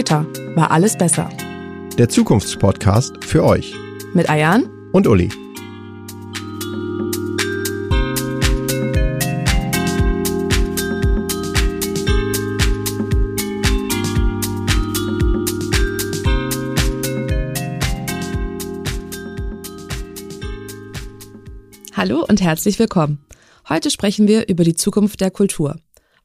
Später war alles besser. Der Zukunftspodcast für euch. Mit Ayan und Uli. Hallo und herzlich willkommen. Heute sprechen wir über die Zukunft der Kultur.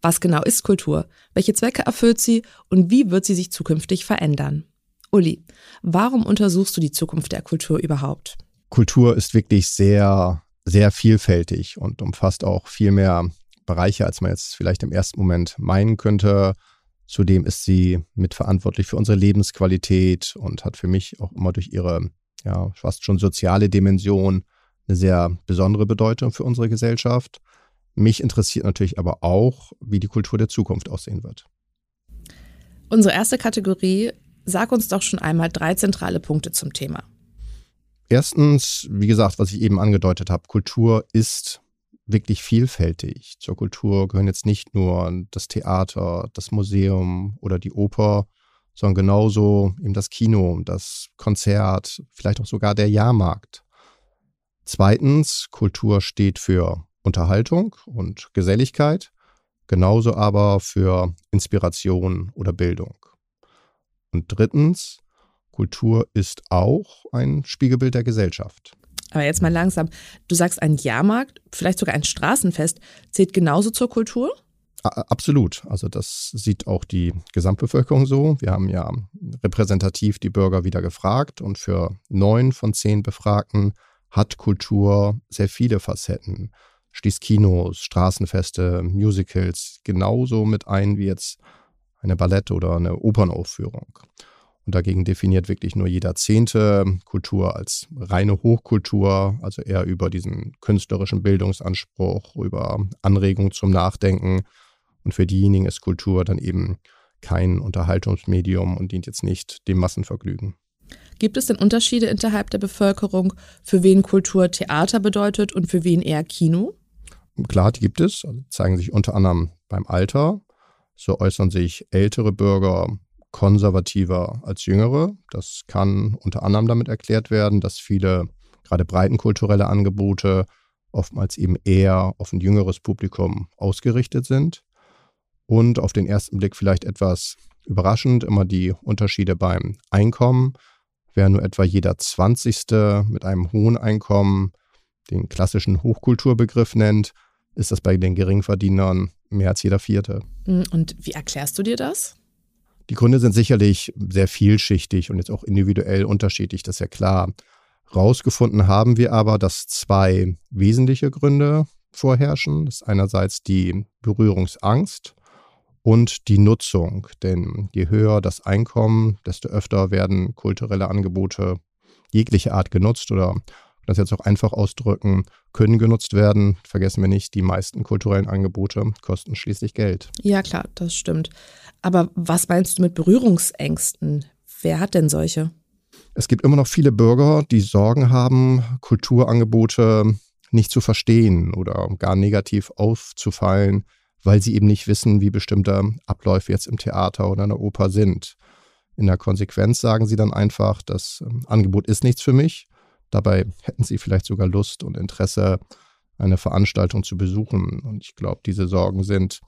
Was genau ist Kultur? Welche Zwecke erfüllt sie und wie wird sie sich zukünftig verändern? Uli, warum untersuchst du die Zukunft der Kultur überhaupt? Kultur ist wirklich sehr, sehr vielfältig und umfasst auch viel mehr Bereiche, als man jetzt vielleicht im ersten Moment meinen könnte. Zudem ist sie mitverantwortlich für unsere Lebensqualität und hat für mich auch immer durch ihre ja, fast schon soziale Dimension eine sehr besondere Bedeutung für unsere Gesellschaft. Mich interessiert natürlich aber auch, wie die Kultur der Zukunft aussehen wird. Unsere erste Kategorie, sag uns doch schon einmal drei zentrale Punkte zum Thema. Erstens, wie gesagt, was ich eben angedeutet habe, Kultur ist wirklich vielfältig. Zur Kultur gehören jetzt nicht nur das Theater, das Museum oder die Oper, sondern genauso eben das Kino, das Konzert, vielleicht auch sogar der Jahrmarkt. Zweitens, Kultur steht für Unterhaltung und Geselligkeit, genauso aber für Inspiration oder Bildung. Und drittens, Kultur ist auch ein Spiegelbild der Gesellschaft. Aber jetzt mal langsam. Du sagst, ein Jahrmarkt, vielleicht sogar ein Straßenfest, zählt genauso zur Kultur? Absolut. Also das sieht auch die Gesamtbevölkerung so. Wir haben ja repräsentativ die Bürger wieder gefragt und für neun von zehn Befragten hat Kultur sehr viele Facetten. Schließt Kinos, Straßenfeste, Musicals genauso mit ein wie jetzt eine Ballett- oder eine Opernaufführung. Und dagegen definiert wirklich nur jeder Zehnte Kultur als reine Hochkultur, also eher über diesen künstlerischen Bildungsanspruch, über Anregung zum Nachdenken. Und für diejenigen ist Kultur dann eben kein Unterhaltungsmedium und dient jetzt nicht dem Massenvergnügen. Gibt es denn Unterschiede innerhalb der Bevölkerung, für wen Kultur Theater bedeutet und für wen eher Kino? Klar, die gibt es, also zeigen sich unter anderem beim Alter. So äußern sich ältere Bürger konservativer als jüngere. Das kann unter anderem damit erklärt werden, dass viele gerade breitenkulturelle Angebote oftmals eben eher auf ein jüngeres Publikum ausgerichtet sind. Und auf den ersten Blick vielleicht etwas überraschend immer die Unterschiede beim Einkommen. Wer nur etwa jeder Zwanzigste mit einem hohen Einkommen den klassischen Hochkulturbegriff nennt, ist das bei den Geringverdienern mehr als jeder Vierte. Hm, und wie erklärst du dir das? Die Gründe sind sicherlich sehr vielschichtig und jetzt auch individuell unterschiedlich, das ist ja klar. Rausgefunden haben wir aber, dass zwei wesentliche Gründe vorherrschen. Das ist einerseits die Berührungsangst und die Nutzung. Denn je höher das Einkommen, desto öfter werden kulturelle Angebote jeglicher Art genutzt oder das jetzt auch einfach ausdrücken, können genutzt werden. Vergessen wir nicht, die meisten kulturellen Angebote kosten schließlich Geld. Ja, klar, das stimmt. Aber was meinst du mit Berührungsängsten? Wer hat denn solche? Es gibt immer noch viele Bürger, die Sorgen haben, Kulturangebote nicht zu verstehen oder gar negativ aufzufallen weil sie eben nicht wissen, wie bestimmte Abläufe jetzt im Theater oder in der Oper sind. In der Konsequenz sagen sie dann einfach, das ähm, Angebot ist nichts für mich. Dabei hätten sie vielleicht sogar Lust und Interesse, eine Veranstaltung zu besuchen. Und ich glaube, diese Sorgen sind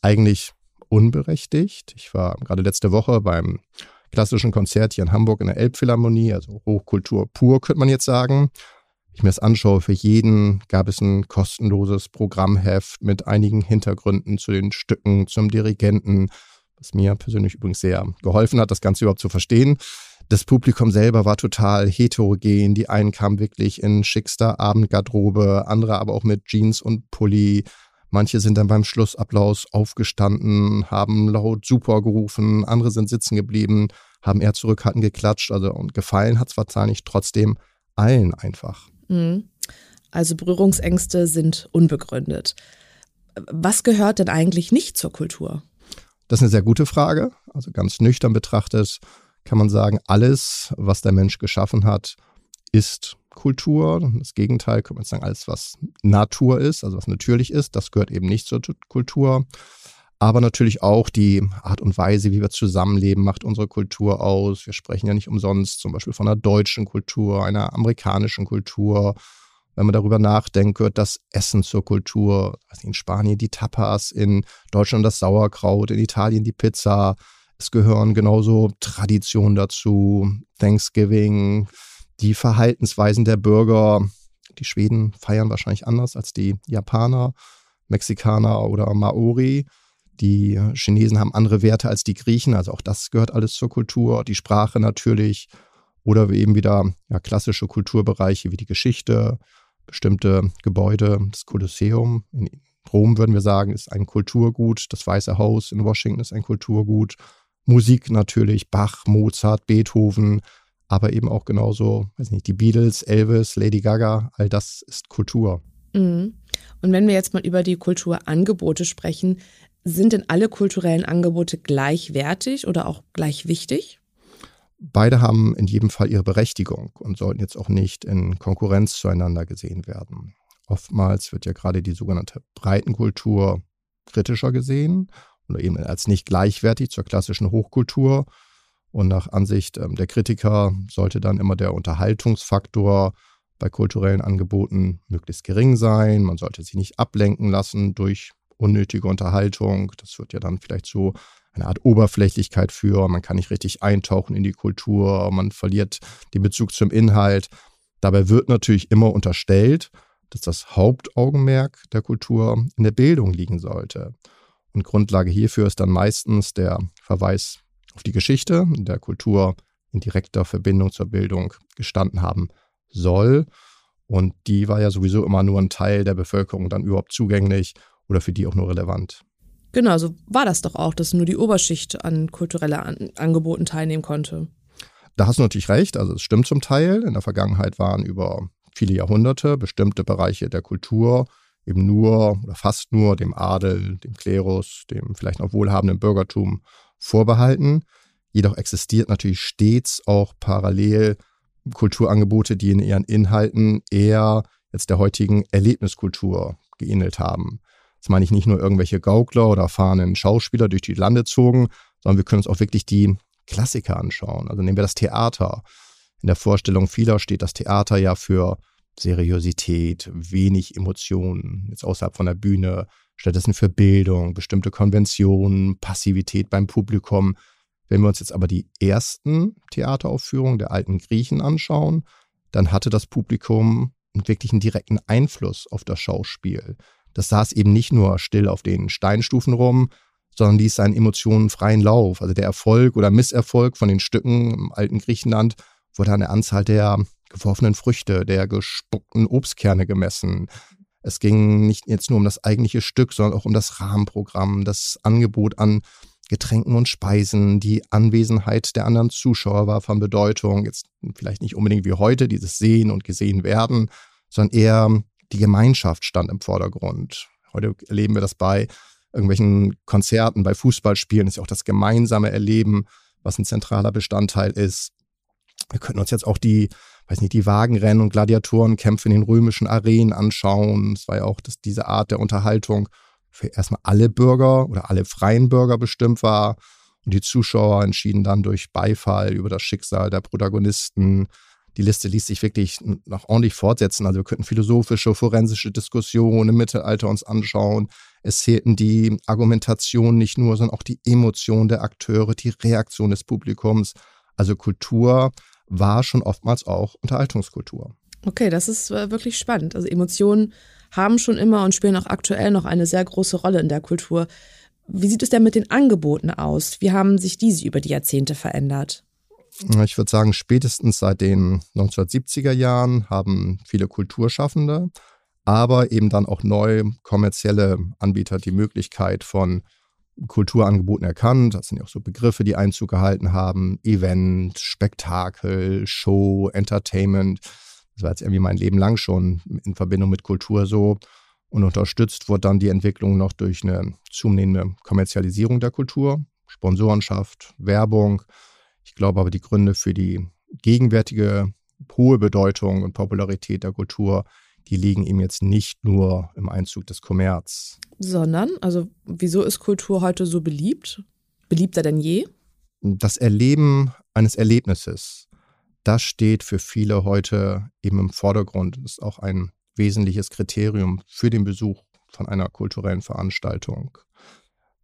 eigentlich unberechtigt. Ich war gerade letzte Woche beim klassischen Konzert hier in Hamburg in der Elbphilharmonie, also Hochkultur pur, könnte man jetzt sagen ich mir das anschaue, für jeden gab es ein kostenloses Programmheft mit einigen Hintergründen zu den Stücken, zum Dirigenten, was mir persönlich übrigens sehr geholfen hat, das Ganze überhaupt zu verstehen. Das Publikum selber war total heterogen. Die einen kamen wirklich in schickster Abendgarderobe, andere aber auch mit Jeans und Pulli. Manche sind dann beim Schlussapplaus aufgestanden, haben laut super gerufen, andere sind sitzen geblieben, haben eher zurückhaltend geklatscht. Also und gefallen hat es wahrscheinlich trotzdem allen einfach. Mhm. Also Berührungsängste sind unbegründet. Was gehört denn eigentlich nicht zur Kultur? Das ist eine sehr gute Frage. Also ganz nüchtern betrachtet kann man sagen, alles, was der Mensch geschaffen hat, ist Kultur. Das Gegenteil könnte man sagen, alles, was Natur ist, also was natürlich ist, das gehört eben nicht zur Kultur. aber natürlich auch die Art und Weise, wie wir zusammenleben, macht unsere Kultur aus. Wir sprechen ja nicht umsonst zum Beispiel von einer deutschen Kultur, einer amerikanischen Kultur. Wenn man darüber nachdenkt, gehört das Essen zur Kultur. Also in Spanien die Tapas, in Deutschland das Sauerkraut, in Italien die Pizza. Es gehören genauso Traditionen dazu, Thanksgiving, die Verhaltensweisen der Bürger. Die Schweden feiern wahrscheinlich anders als die Japaner, Mexikaner oder Maori. Die Chinesen haben andere Werte als die Griechen, also auch das gehört alles zur Kultur. Die Sprache natürlich oder eben wieder ja, klassische Kulturbereiche wie die Geschichte, bestimmte Gebäude, das Kolosseum in Rom würden wir sagen, ist ein Kulturgut. Das Weiße Haus in Washington ist ein Kulturgut. Musik natürlich, Bach, Mozart, Beethoven, aber eben auch genauso, weiß nicht, die Beatles, Elvis, Lady Gaga, all das ist Kultur. Mhm. Und wenn wir jetzt mal über die Kulturangebote sprechen, sind denn alle kulturellen Angebote gleichwertig oder auch gleich wichtig? Beide haben in jedem Fall ihre Berechtigung und sollten jetzt auch nicht in Konkurrenz zueinander gesehen werden. Oftmals wird ja gerade die sogenannte Breitenkultur kritischer gesehen oder eben als nicht gleichwertig zur klassischen Hochkultur. Und nach Ansicht ähm, der Kritiker sollte dann immer der Unterhaltungsfaktor bei kulturellen Angeboten möglichst gering sein. Man sollte sich nicht ablenken lassen durch unnötige Unterhaltung. Das wird ja dann vielleicht so eine Art Oberflächlichkeit für. Man kann nicht richtig eintauchen in die Kultur. Man verliert den Bezug zum Inhalt. Dabei wird natürlich immer unterstellt, dass das Hauptaugenmerk der Kultur in der Bildung liegen sollte. Und Grundlage hierfür ist dann meistens der Verweis auf die Geschichte, in der Kultur in direkter Verbindung zur Bildung gestanden haben soll. Und die war ja sowieso immer nur ein Teil der Bevölkerung dann überhaupt zugänglich oder für die auch nur relevant. Genau, so war das doch auch, dass nur die Oberschicht an kulturellen an Angeboten teilnehmen konnte. Da hast du natürlich recht, also es stimmt zum Teil. In der Vergangenheit waren über viele Jahrhunderte bestimmte Bereiche der Kultur eben nur oder fast nur dem Adel, dem Klerus, dem vielleicht noch wohlhabenden Bürgertum vorbehalten. Jedoch existiert natürlich stets auch parallel Kulturangebote, die in ihren Inhalten eher jetzt der heutigen Erlebniskultur geähnelt haben. Das meine ich nicht nur irgendwelche Gaukler oder erfahrenen Schauspieler durch die Lande zogen, sondern wir können uns auch wirklich die Klassiker anschauen. Also nehmen wir das Theater. In der Vorstellung vieler steht das Theater ja für Seriosität, wenig Emotionen, jetzt außerhalb von der Bühne, stattdessen für Bildung, bestimmte Konventionen, Passivität beim Publikum. Wenn wir uns jetzt aber die ersten Theateraufführungen der alten Griechen anschauen, dann hatte das Publikum wirklich einen direkten Einfluss auf das Schauspiel. Das saß eben nicht nur still auf den Steinstufen rum, sondern ließ seinen Emotionen freien Lauf. Also der Erfolg oder Misserfolg von den Stücken im alten Griechenland wurde an der Anzahl der geworfenen Früchte, der gespuckten Obstkerne gemessen. Es ging nicht jetzt nur um das eigentliche Stück, sondern auch um das Rahmenprogramm, das Angebot an Getränken und Speisen, die Anwesenheit der anderen Zuschauer war von Bedeutung. Jetzt vielleicht nicht unbedingt wie heute, dieses Sehen und Gesehen werden, sondern eher die Gemeinschaft stand im Vordergrund. Heute erleben wir das bei irgendwelchen Konzerten, bei Fußballspielen, ist ja auch das gemeinsame Erleben, was ein zentraler Bestandteil ist. Wir könnten uns jetzt auch die weiß nicht, die Wagenrennen und Gladiatorenkämpfe in den römischen Arenen anschauen. Es war ja auch, dass diese Art der Unterhaltung für erstmal alle Bürger oder alle freien Bürger bestimmt war. Und die Zuschauer entschieden dann durch Beifall über das Schicksal der Protagonisten. Die Liste ließ sich wirklich noch ordentlich fortsetzen. Also wir könnten philosophische, forensische Diskussionen im Mittelalter uns anschauen. Es zählten die Argumentation nicht nur, sondern auch die Emotion der Akteure, die Reaktion des Publikums. Also Kultur war schon oftmals auch Unterhaltungskultur. Okay, das ist äh, wirklich spannend. Also Emotionen haben schon immer und spielen auch aktuell noch eine sehr große Rolle in der Kultur. Wie sieht es denn mit den Angeboten aus? Wie haben sich diese über die Jahrzehnte verändert? Ich würde sagen, spätestens seit den 1970er Jahren haben viele Kulturschaffende, aber eben dann auch neu kommerzielle Anbieter die Möglichkeit von Kulturangeboten erkannt. Das sind ja auch so Begriffe, die Einzug gehalten haben. Event, Spektakel, Show, Entertainment. Das war jetzt irgendwie mein Leben lang schon in Verbindung mit Kultur so. Und unterstützt wurde dann die Entwicklung noch durch eine zunehmende Kommerzialisierung der Kultur, Sponsorenschaft, Werbung. Ich glaube aber, die Gründe für die gegenwärtige hohe Bedeutung und Popularität der Kultur, die liegen eben jetzt nicht nur im Einzug des Kommerz. Sondern, also wieso ist Kultur heute so beliebt? Beliebter denn je? Das Erleben eines Erlebnisses, das steht für viele heute eben im Vordergrund. Das ist auch ein wesentliches Kriterium für den Besuch von einer kulturellen Veranstaltung.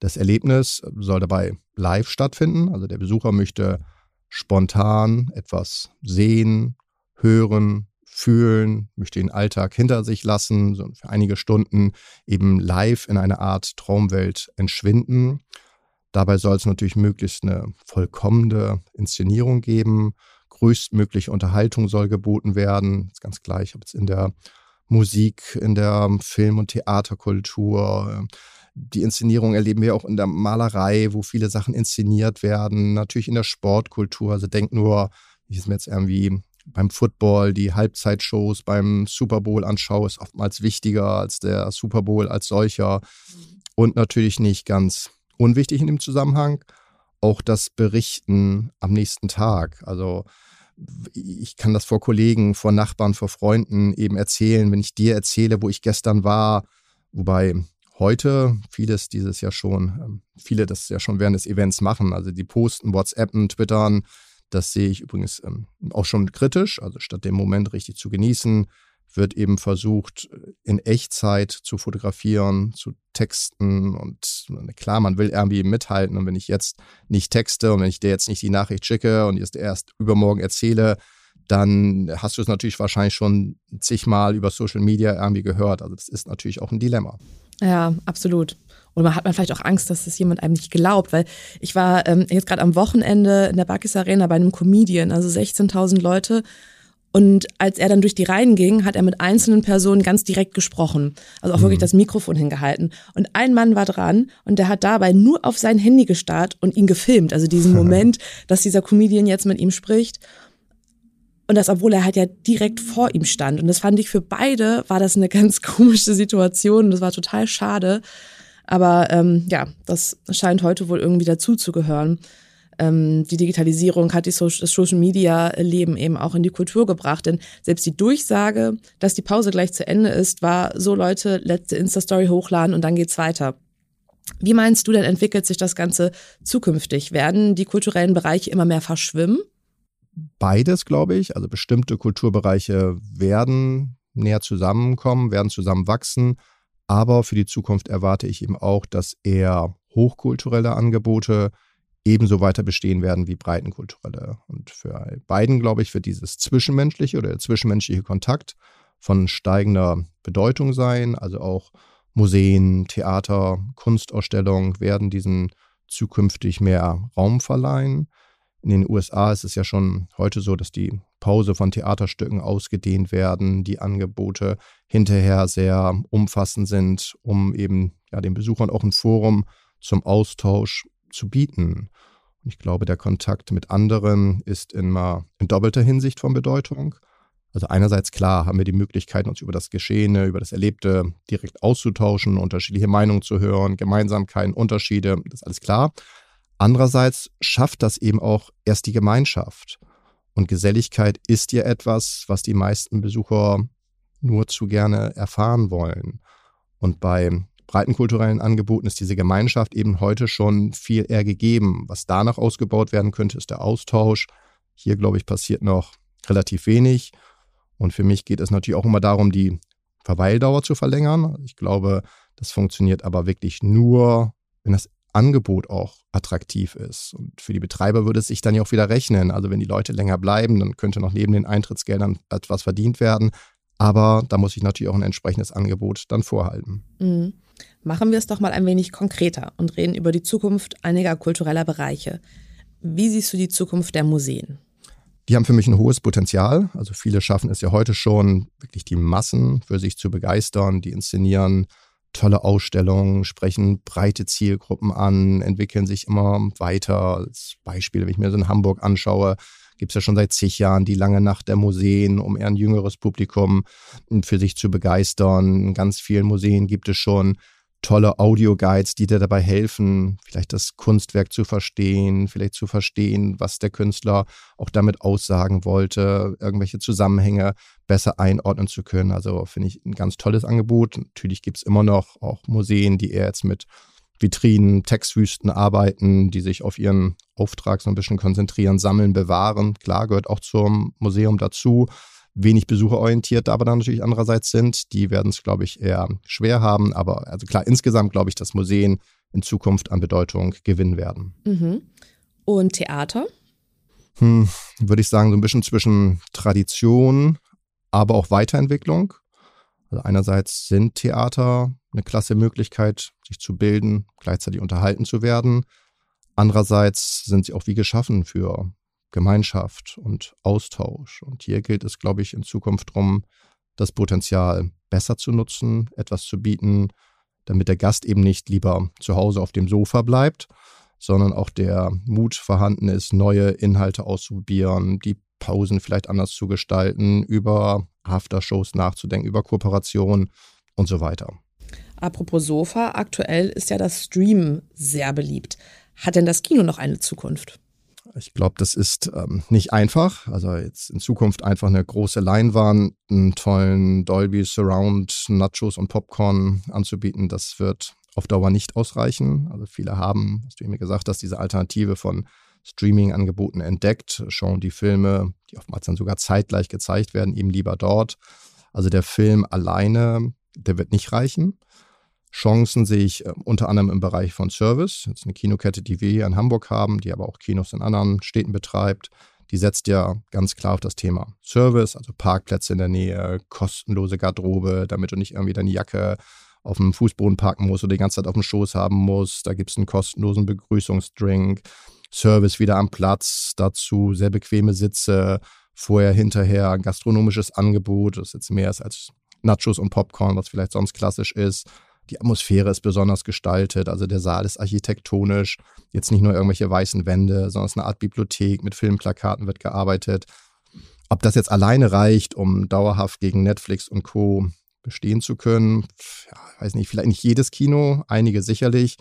Das Erlebnis soll dabei live stattfinden. Also der Besucher möchte spontan etwas sehen, hören, fühlen, möchte den Alltag hinter sich lassen, so für einige Stunden eben live in eine Art Traumwelt entschwinden. Dabei soll es natürlich möglichst eine vollkommene Inszenierung geben. Größtmögliche Unterhaltung soll geboten werden. Ist ganz gleich, ob es in der Musik, in der Film- und Theaterkultur, die Inszenierung erleben wir auch in der Malerei, wo viele Sachen inszeniert werden. Natürlich in der Sportkultur. Also denk nur, ich es mir jetzt irgendwie beim Football, die Halbzeitshows beim Super Bowl anschaue, ist oftmals wichtiger als der Super Bowl als solcher. Und natürlich nicht ganz unwichtig in dem Zusammenhang, auch das Berichten am nächsten Tag. Also ich kann das vor Kollegen, vor Nachbarn, vor Freunden eben erzählen, wenn ich dir erzähle, wo ich gestern war, wobei heute vieles dieses ja schon, ähm, viele das ja schon während des Events machen. Also die posten, WhatsAppen, Twittern. Das sehe ich übrigens ähm, auch schon kritisch. Also statt den Moment richtig zu genießen, wird eben versucht, in Echtzeit zu fotografieren, zu texten. Und klar, man will irgendwie mithalten. Und wenn ich jetzt nicht texte und wenn ich dir jetzt nicht die Nachricht schicke und jetzt erst übermorgen erzähle, dann hast du es natürlich wahrscheinlich schon zigmal über Social Media irgendwie gehört. Also das ist natürlich auch ein Dilemma. Ja, absolut. Und man hat man vielleicht auch Angst, dass das jemand einem nicht glaubt, weil ich war ähm, jetzt gerade am Wochenende in der Bakis Arena bei einem Comedian, also 16.000 Leute. Und als er dann durch die Reihen ging, hat er mit einzelnen Personen ganz direkt gesprochen. Also auch mhm. wirklich das Mikrofon hingehalten. Und ein Mann war dran und der hat dabei nur auf sein Handy gestarrt und ihn gefilmt. Also diesen Moment, dass dieser Comedian jetzt mit ihm spricht. Und das, obwohl er halt ja direkt vor ihm stand. Und das fand ich für beide, war das eine ganz komische Situation. Das war total schade. Aber ähm, ja, das scheint heute wohl irgendwie dazuzugehören. Ähm, die Digitalisierung hat die so das Social Media Leben eben auch in die Kultur gebracht. Denn selbst die Durchsage, dass die Pause gleich zu Ende ist, war so Leute, letzte Insta-Story hochladen und dann geht's weiter. Wie meinst du denn, entwickelt sich das Ganze zukünftig? Werden die kulturellen Bereiche immer mehr verschwimmen? beides, glaube ich. Also bestimmte Kulturbereiche werden näher zusammenkommen, werden zusammenwachsen. Aber für die Zukunft erwarte ich eben auch, dass eher hochkulturelle Angebote ebenso weiter bestehen werden wie breitenkulturelle. Und für beiden, glaube ich, wird dieses zwischenmenschliche oder der zwischenmenschliche Kontakt von steigender Bedeutung sein. Also auch Museen, Theater, Kunstausstellungen werden diesen zukünftig mehr Raum verleihen. In den USA ist es ja schon heute so, dass die Pause von Theaterstücken ausgedehnt werden, die Angebote hinterher sehr umfassend sind, um eben ja, den Besuchern auch ein Forum zum Austausch zu bieten. Und ich glaube, der Kontakt mit anderen ist immer in doppelter Hinsicht von Bedeutung. Also einerseits klar haben wir die Möglichkeit, uns über das Geschehene, über das Erlebte direkt auszutauschen, unterschiedliche Meinungen zu hören, Gemeinsamkeiten, Unterschiede, das ist alles klar. Andererseits schafft das eben auch erst die Gemeinschaft. Und Geselligkeit ist ja etwas, was die meisten Besucher nur zu gerne erfahren wollen. Und bei breiten kulturellen Angeboten ist diese Gemeinschaft eben heute schon viel eher gegeben. Was danach ausgebaut werden könnte, ist der Austausch. Hier, glaube ich, passiert noch relativ wenig. Und für mich geht es natürlich auch immer darum, die Verweildauer zu verlängern. Ich glaube, das funktioniert aber wirklich nur, wenn das Angebot auch attraktiv ist. Und für die Betreiber würde es sich dann ja auch wieder rechnen. Also wenn die Leute länger bleiben, dann könnte noch neben den Eintrittsgeldern etwas verdient werden. Aber da muss ich natürlich auch ein entsprechendes Angebot dann vorhalten. Mhm. Machen wir es doch mal ein wenig konkreter und reden über die Zukunft einiger kultureller Bereiche. Wie siehst du die Zukunft der Museen? Die haben für mich ein hohes Potenzial. Also viele schaffen es ja heute schon, wirklich die Massen für sich zu begeistern. Die inszenieren tolle Ausstellungen, sprechen breite Zielgruppen an, entwickeln sich immer weiter. Als Beispiel, wenn ich mir so in Hamburg anschaue, gibt es ja schon seit zig Jahren die lange Nacht der Museen, um eher ein jüngeres Publikum für sich zu begeistern. In ganz vielen Museen gibt es schon tolle Audioguides, die dir dabei helfen, vielleicht das Kunstwerk zu verstehen, vielleicht zu verstehen, was der Künstler auch damit aussagen wollte, irgendwelche Zusammenhänge besser einordnen zu können. Also finde ich ein ganz tolles Angebot. Natürlich gibt es immer noch auch Museen, die eher jetzt mit Vitrinen, Textwüsten arbeiten, die sich auf ihren Auftrag so ein bisschen konzentrieren, sammeln, bewahren. Klar, gehört auch zum Museum dazu wenig besucherorientiert aber dann natürlich andererseits sind. Die werden es, glaube ich, eher schwer haben. Aber also klar, insgesamt glaube ich, dass Museen in Zukunft an Bedeutung gewinnen werden. Mhm. Und Theater? Hm, würde ich sagen, so ein bisschen zwischen Tradition, aber auch Weiterentwicklung. Also einerseits sind Theater eine klasse Möglichkeit, sich zu bilden, gleichzeitig unterhalten zu werden. Andererseits sind sie auch wie geschaffen für Gemeinschaft und Austausch. Und hier gilt es, glaube ich, in Zukunft darum, das Potenzial besser zu nutzen, etwas zu bieten, damit der Gast eben nicht lieber zu Hause auf dem Sofa bleibt, sondern auch der Mut vorhanden ist, neue Inhalte auszuprobieren, die Pausen vielleicht anders zu gestalten, über Aftershows nachzudenken, über Kooperation und so weiter. Apropos Sofa, aktuell ist ja das Stream sehr beliebt. Hat denn das Kino noch eine Zukunft? Ich glaube, das ist ähm, nicht einfach. Also jetzt in Zukunft einfach eine große Leinwand, einen tollen Dolby Surround, Nachos und Popcorn anzubieten, das wird auf Dauer nicht ausreichen. Also viele haben, was du mir gesagt hast, diese Alternative von Streaming-Angeboten entdeckt, schauen die Filme, die oftmals dann sogar zeitgleich gezeigt werden, eben lieber dort. Also der Film alleine, der wird nicht reichen. Chancen sehe ich äh, unter anderem im Bereich von Service. Jetzt eine Kinokette, die wir hier in Hamburg haben, die aber auch Kinos in anderen Städten betreibt. Die setzt ja ganz klar auf das Thema Service, also Parkplätze in der Nähe, kostenlose Garderobe, damit du nicht irgendwie deine Jacke auf dem Fußboden parken musst oder die ganze Zeit auf dem Schoß haben musst. Da gibt es einen kostenlosen Begrüßungsdrink, Service wieder am Platz, dazu sehr bequeme Sitze, vorher, hinterher ein gastronomisches Angebot, das jetzt mehr ist als Nachos und Popcorn, was vielleicht sonst klassisch ist. Die Atmosphäre ist besonders gestaltet, also der Saal ist architektonisch. Jetzt nicht nur irgendwelche weißen Wände, sondern es ist eine Art Bibliothek mit Filmplakaten wird gearbeitet. Ob das jetzt alleine reicht, um dauerhaft gegen Netflix und Co. bestehen zu können, ja, weiß nicht, vielleicht nicht jedes Kino, einige sicherlich.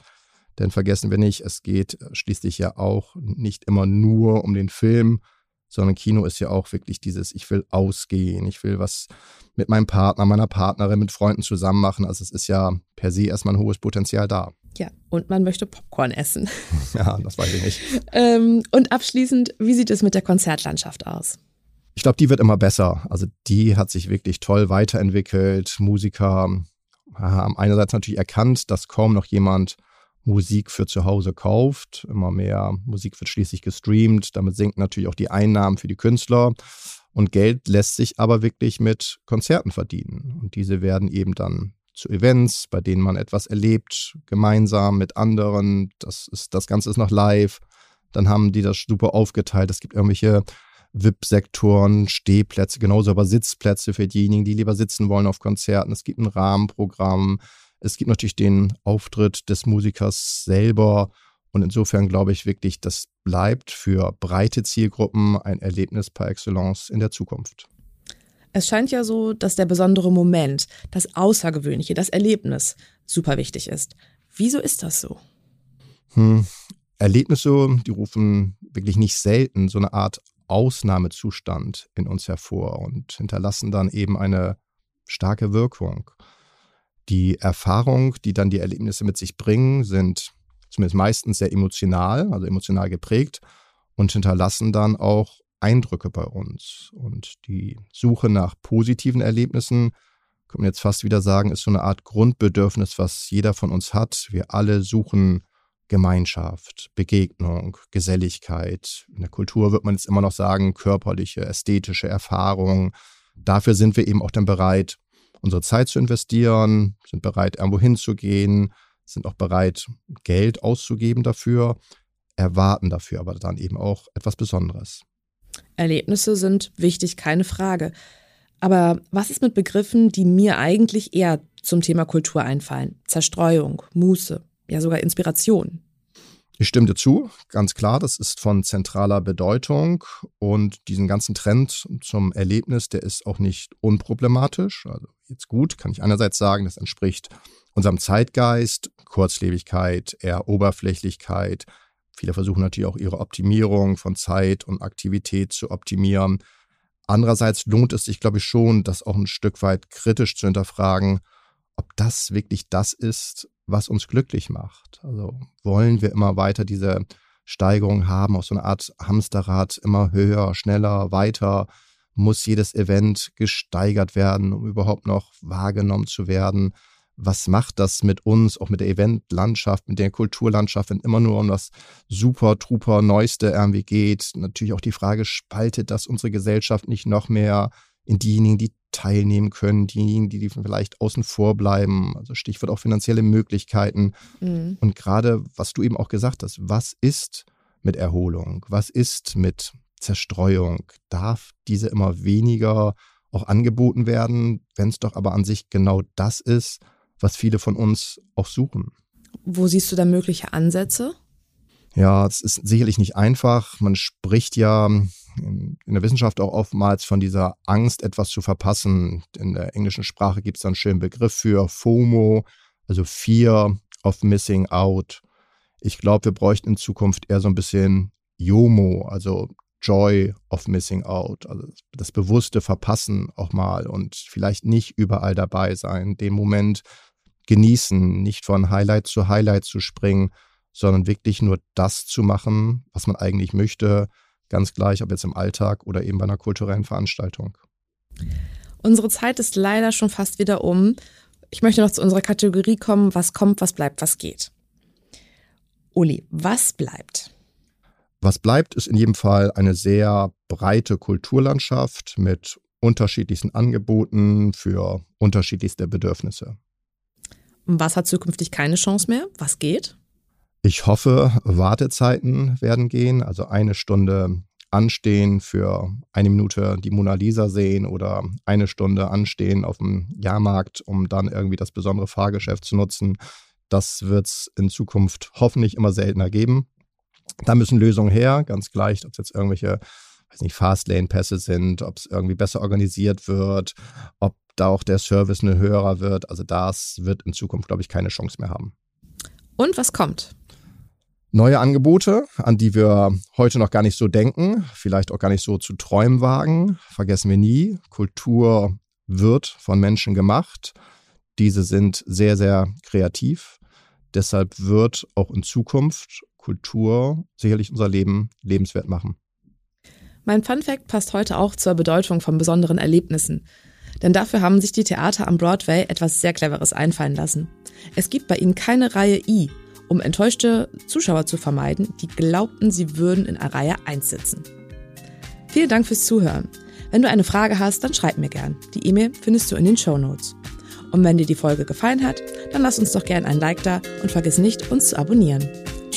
Denn vergessen wir nicht, es geht schließlich ja auch nicht immer nur um den Film, sondern Kino ist ja auch wirklich dieses, ich will ausgehen, ich will was mit meinem Partner, meiner Partnerin, mit Freunden zusammen machen. Also es ist ja per se erstmal ein hohes Potenzial da. Ja, und man möchte Popcorn essen. Ja, das weiß ich nicht. ähm, und abschließend, wie sieht es mit der Konzertlandschaft aus? Ich glaube, die wird immer besser. Also die hat sich wirklich toll weiterentwickelt. Musiker haben einerseits natürlich erkannt, dass kaum noch jemand Musik für zu Hause kauft. Immer mehr Musik wird schließlich gestreamt. Damit sinken natürlich auch die Einnahmen für die Künstler. Und Geld lässt sich aber wirklich mit Konzerten verdienen. Und diese werden eben dann zu Events, bei denen man etwas erlebt, gemeinsam mit anderen. Das, ist, das Ganze ist noch live. Dann haben die das super aufgeteilt. Es gibt irgendwelche VIP-Sektoren, Stehplätze, genauso aber Sitzplätze für diejenigen, die lieber sitzen wollen auf Konzerten. Es gibt ein Rahmenprogramm. Es gibt natürlich den Auftritt des Musikers selber. Und insofern glaube ich wirklich, das bleibt für breite Zielgruppen ein Erlebnis par excellence in der Zukunft. Es scheint ja so, dass der besondere Moment, das Außergewöhnliche, das Erlebnis super wichtig ist. Wieso ist das so? Hm. Erlebnisse, die rufen wirklich nicht selten so eine Art Ausnahmezustand in uns hervor und hinterlassen dann eben eine starke Wirkung. Die Erfahrung, die dann die Erlebnisse mit sich bringen, sind zumindest meistens sehr emotional, also emotional geprägt und hinterlassen dann auch Eindrücke bei uns. Und die Suche nach positiven Erlebnissen, kann man jetzt fast wieder sagen, ist so eine Art Grundbedürfnis, was jeder von uns hat. Wir alle suchen Gemeinschaft, Begegnung, Geselligkeit. In der Kultur wird man jetzt immer noch sagen, körperliche, ästhetische Erfahrung. Dafür sind wir eben auch dann bereit, unsere Zeit zu investieren, sind bereit, irgendwo hinzugehen, sind auch bereit, Geld auszugeben dafür, erwarten dafür aber dann eben auch etwas Besonderes. Erlebnisse sind wichtig, keine Frage. Aber was ist mit Begriffen, die mir eigentlich eher zum Thema Kultur einfallen? Zerstreuung, Muße, ja sogar Inspiration. Ich stimme dir zu, ganz klar, das ist von zentraler Bedeutung und diesen ganzen Trend zum Erlebnis, der ist auch nicht unproblematisch. Also jetzt gut, kann ich einerseits sagen, das entspricht unserem Zeitgeist, Kurzlebigkeit, eher Oberflächlichkeit. Viele versuchen natürlich auch ihre Optimierung von Zeit und Aktivität zu optimieren. Andererseits lohnt es sich, glaube ich, schon, das auch ein Stück weit kritisch zu hinterfragen, ob das wirklich das ist, was uns glücklich macht. Also wollen wir immer weiter diese Steigerung haben, auf so eine Art Hamsterrad, immer höher, schneller, weiter, muss jedes Event gesteigert werden, um überhaupt noch wahrgenommen zu werden. Was macht das mit uns, auch mit der Eventlandschaft, mit der Kulturlandschaft, wenn immer nur um das super, truper Neueste irgendwie geht? Natürlich auch die Frage, spaltet das unsere Gesellschaft nicht noch mehr in diejenigen, die teilnehmen können, diejenigen, die, vielleicht außen vor bleiben, also Stichwort auch finanzielle Möglichkeiten. Mhm. Und gerade, was du eben auch gesagt hast, was ist mit Erholung? Was ist mit Zerstreuung? Darf diese immer weniger auch angeboten werden, wenn es doch aber an sich genau das ist, was viele von uns auch suchen? Wo siehst du da mögliche Ansätze? Ja, es ist sicherlich nicht einfach. Man spricht ja in der Wissenschaft auch oftmals von dieser Angst, etwas zu verpassen. In der englischen Sprache gibt es dann einen schönen Begriff für FOMO, also Fear of Missing Out. Ich glaube, wir bräuchten in Zukunft eher so ein bisschen JOMO, also Joy of Missing Out, also das bewusste Verpassen auch mal und vielleicht nicht überall dabei sein, den Moment genießen, nicht von Highlight zu Highlight zu springen, sondern wirklich nur das zu machen, was man eigentlich möchte, ganz gleich, ob jetzt im Alltag oder eben bei einer kulturellen Veranstaltung. Unsere Zeit ist leider schon fast wieder um. Ich möchte noch zu unserer Kategorie kommen, was kommt, was bleibt, was geht. Uli, was bleibt? Was bleibt, ist in jedem Fall eine sehr breite Kulturlandschaft mit unterschiedlichsten Angeboten für unterschiedlichste Bedürfnisse. Was hat zukünftig keine Chance mehr? Was geht? Ich hoffe, Wartezeiten werden gehen, also eine Stunde anstehen für eine Minute die Mona Lisa sehen oder eine Stunde anstehen auf dem Jahrmarkt, um dann irgendwie das besondere Fahrgeschäft zu nutzen. Das wird es in Zukunft hoffentlich immer seltener geben. Da müssen Lösungen her, ganz gleich, ob es jetzt irgendwelche, weiß nicht, Fastlane-Pässe sind, ob es irgendwie besser organisiert wird, ob da auch der Service eine höherer wird. Also das wird in Zukunft, glaube ich, keine Chance mehr haben. Und was kommt? Neue Angebote, an die wir heute noch gar nicht so denken, vielleicht auch gar nicht so zu träumen wagen, vergessen wir nie. Kultur wird von Menschen gemacht. Diese sind sehr, sehr kreativ. Deshalb wird auch in Zukunft Kultur sicherlich unser Leben lebenswert machen. Mein Fun Fact passt heute auch zur Bedeutung von besonderen Erlebnissen. Denn dafür haben sich die Theater am Broadway etwas sehr Cleveres einfallen lassen. Es gibt bei ihnen keine Reihe I, um enttäuschte Zuschauer zu vermeiden, die glaubten, sie würden in Reihe 1 sitzen. Vielen Dank fürs Zuhören. Wenn du eine Frage hast, dann schreib mir gern. Die E-Mail findest du in den Show Notes. Und wenn dir die Folge gefallen hat, dann lass uns doch gern ein Like da und vergiss nicht, uns zu abonnieren.